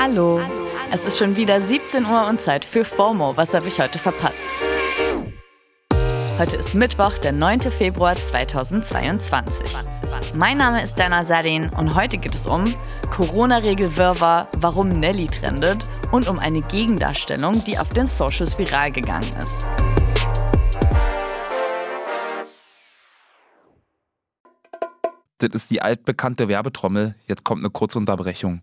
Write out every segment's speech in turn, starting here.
Hallo. Es ist schon wieder 17 Uhr und Zeit für FOMO. Was habe ich heute verpasst? Heute ist Mittwoch, der 9. Februar 2022. Mein Name ist Dana Sadin und heute geht es um Corona-Regel-Wirrwarr, warum Nelly trendet und um eine Gegendarstellung, die auf den Socials viral gegangen ist. Das ist die altbekannte Werbetrommel. Jetzt kommt eine kurze Unterbrechung.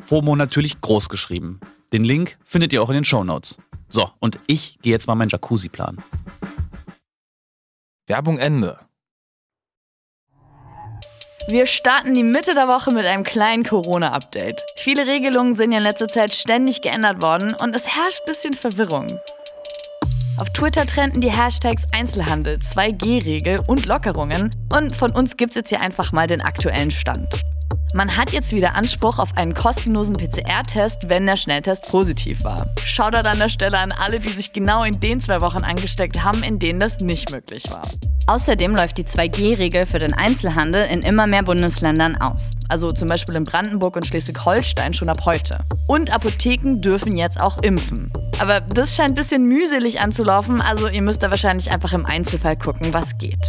FOMO natürlich groß geschrieben. Den Link findet ihr auch in den Shownotes. So, und ich gehe jetzt mal meinen Jacuzzi planen. Werbung Ende. Wir starten die Mitte der Woche mit einem kleinen Corona-Update. Viele Regelungen sind ja in letzter Zeit ständig geändert worden und es herrscht ein bisschen Verwirrung. Auf Twitter trenden die Hashtags Einzelhandel, 2G-Regel und Lockerungen und von uns gibt's jetzt hier einfach mal den aktuellen Stand. Man hat jetzt wieder Anspruch auf einen kostenlosen PCR-Test, wenn der Schnelltest positiv war. Shoutout an der Stelle an alle, die sich genau in den zwei Wochen angesteckt haben, in denen das nicht möglich war. Außerdem läuft die 2G-Regel für den Einzelhandel in immer mehr Bundesländern aus. Also zum Beispiel in Brandenburg und Schleswig-Holstein schon ab heute. Und Apotheken dürfen jetzt auch impfen. Aber das scheint ein bisschen mühselig anzulaufen, also ihr müsst da wahrscheinlich einfach im Einzelfall gucken, was geht.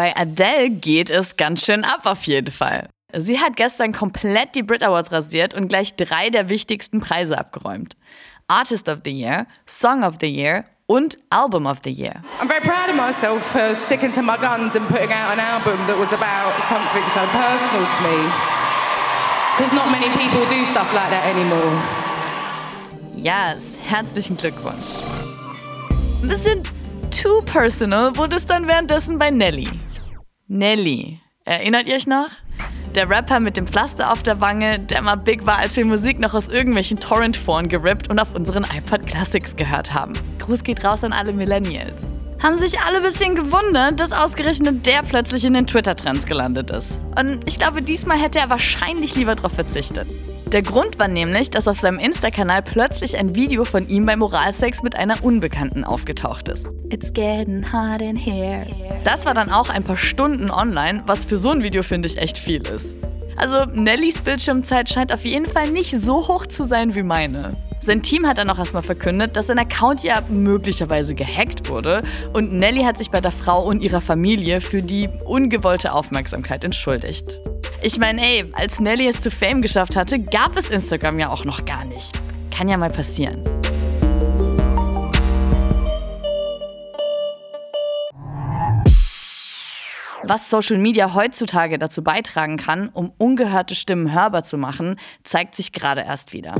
Bei Adele geht es ganz schön ab auf jeden Fall. Sie hat gestern komplett die Brit Awards rasiert und gleich drei der wichtigsten Preise abgeräumt. Artist of the Year, Song of the Year und Album of the Year. I'm very proud of myself for sticking to my guns and putting out an album that was about something so personal to me. Because not many people do stuff like that anymore. Yes, herzlichen Glückwunsch. Ein bisschen too personal wurde es dann währenddessen bei Nelly. Nelly, erinnert ihr euch noch? Der Rapper mit dem Pflaster auf der Wange, der mal big war, als wir Musik noch aus irgendwelchen Torrent-Foren gerippt und auf unseren iPod Classics gehört haben. Gruß geht raus an alle Millennials. Haben sich alle ein bisschen gewundert, dass ausgerechnet der plötzlich in den Twitter-Trends gelandet ist. Und ich glaube, diesmal hätte er wahrscheinlich lieber darauf verzichtet. Der Grund war nämlich, dass auf seinem Insta-Kanal plötzlich ein Video von ihm beim Oralsex mit einer Unbekannten aufgetaucht ist. It's getting hot in here. Das war dann auch ein paar Stunden online, was für so ein Video finde ich echt viel ist. Also Nellys Bildschirmzeit scheint auf jeden Fall nicht so hoch zu sein wie meine. Sein Team hat dann auch erstmal verkündet, dass sein Account ja möglicherweise gehackt wurde und Nelly hat sich bei der Frau und ihrer Familie für die ungewollte Aufmerksamkeit entschuldigt. Ich meine, ey, als Nelly es zu Fame geschafft hatte, gab es Instagram ja auch noch gar nicht. Kann ja mal passieren. Was Social Media heutzutage dazu beitragen kann, um ungehörte Stimmen hörbar zu machen, zeigt sich gerade erst wieder.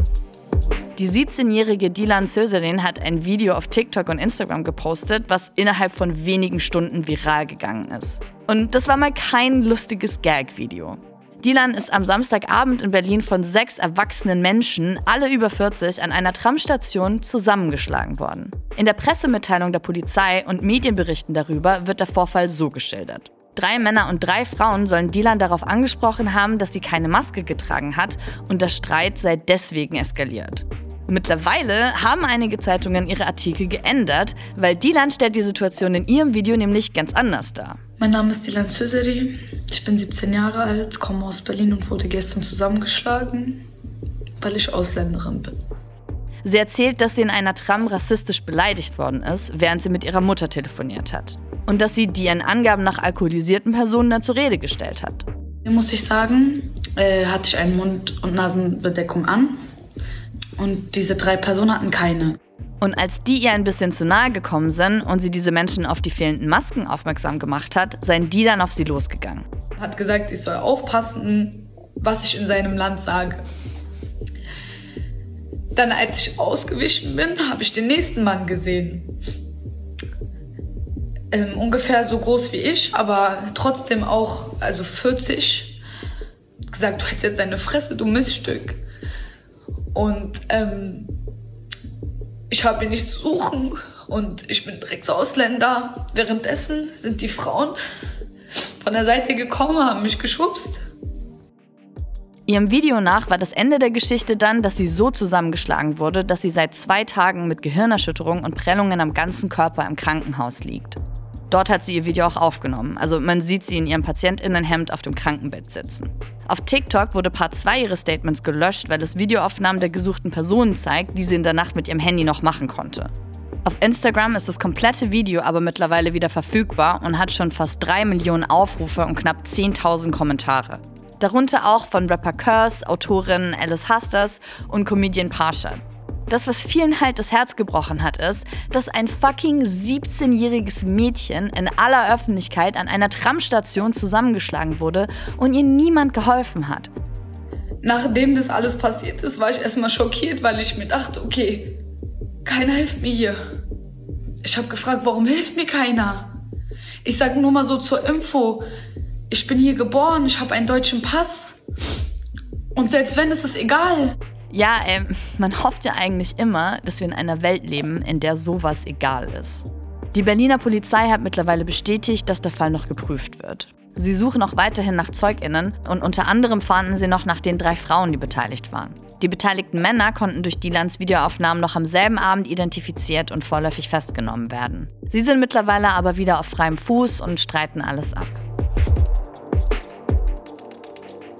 Die 17-jährige Dilan Sözerin hat ein Video auf TikTok und Instagram gepostet, was innerhalb von wenigen Stunden viral gegangen ist. Und das war mal kein lustiges Gag-Video. Dilan ist am Samstagabend in Berlin von sechs erwachsenen Menschen, alle über 40, an einer Tramstation zusammengeschlagen worden. In der Pressemitteilung der Polizei und Medienberichten darüber wird der Vorfall so geschildert. Drei Männer und drei Frauen sollen Dilan darauf angesprochen haben, dass sie keine Maske getragen hat und der Streit sei deswegen eskaliert. Mittlerweile haben einige Zeitungen ihre Artikel geändert, weil Dilan stellt die Situation in ihrem Video nämlich ganz anders dar. Mein Name ist Dilan Zöseri, ich bin 17 Jahre alt, komme aus Berlin und wurde gestern zusammengeschlagen, weil ich Ausländerin bin. Sie erzählt, dass sie in einer Tram rassistisch beleidigt worden ist, während sie mit ihrer Mutter telefoniert hat. Und dass sie die ihren Angaben nach alkoholisierten Personen dann zur Rede gestellt hat. Hier muss ich sagen, äh, hatte ich eine Mund- und Nasenbedeckung an. Und diese drei Personen hatten keine. Und als die ihr ein bisschen zu nahe gekommen sind und sie diese Menschen auf die fehlenden Masken aufmerksam gemacht hat, seien die dann auf sie losgegangen. Hat gesagt, ich soll aufpassen, was ich in seinem Land sage. Dann, als ich ausgewichen bin, habe ich den nächsten Mann gesehen. Ähm, ungefähr so groß wie ich, aber trotzdem auch, also 40. Gesagt, du hättest jetzt deine Fresse, du Miststück. Und ähm, ich habe ihn nicht zu suchen und ich bin Drecksausländer. Währenddessen sind die Frauen von der Seite gekommen, haben mich geschubst. Ihrem Video nach war das Ende der Geschichte dann, dass sie so zusammengeschlagen wurde, dass sie seit zwei Tagen mit Gehirnerschütterung und Prellungen am ganzen Körper im Krankenhaus liegt. Dort hat sie ihr Video auch aufgenommen. Also man sieht sie in ihrem Patientinnenhemd auf dem Krankenbett sitzen. Auf TikTok wurde Part 2 ihres Statements gelöscht, weil es Videoaufnahmen der gesuchten Personen zeigt, die sie in der Nacht mit ihrem Handy noch machen konnte. Auf Instagram ist das komplette Video aber mittlerweile wieder verfügbar und hat schon fast 3 Millionen Aufrufe und knapp 10.000 Kommentare. Darunter auch von Rapper Curse, Autorin Alice Hasters und Comedian Pasha. Das, was vielen halt das Herz gebrochen hat, ist, dass ein fucking 17-jähriges Mädchen in aller Öffentlichkeit an einer Tramstation zusammengeschlagen wurde und ihr niemand geholfen hat. Nachdem das alles passiert ist, war ich erstmal schockiert, weil ich mir dachte, okay, keiner hilft mir hier. Ich habe gefragt, warum hilft mir keiner? Ich sage nur mal so zur Info, ich bin hier geboren, ich habe einen deutschen Pass. Und selbst wenn, ist es egal. Ja, ähm, man hofft ja eigentlich immer, dass wir in einer Welt leben, in der sowas egal ist. Die Berliner Polizei hat mittlerweile bestätigt, dass der Fall noch geprüft wird. Sie suchen auch weiterhin nach ZeugInnen und unter anderem fahnden sie noch nach den drei Frauen, die beteiligt waren. Die beteiligten Männer konnten durch Dilans Videoaufnahmen noch am selben Abend identifiziert und vorläufig festgenommen werden. Sie sind mittlerweile aber wieder auf freiem Fuß und streiten alles ab.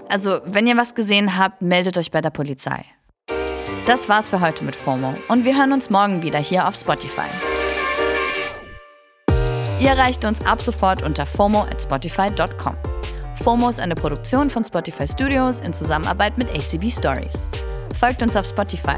Also, wenn ihr was gesehen habt, meldet euch bei der Polizei. Das war's für heute mit FOMO und wir hören uns morgen wieder hier auf Spotify. Ihr erreicht uns ab sofort unter FOMO at Spotify.com. FOMO ist eine Produktion von Spotify Studios in Zusammenarbeit mit ACB Stories. Folgt uns auf Spotify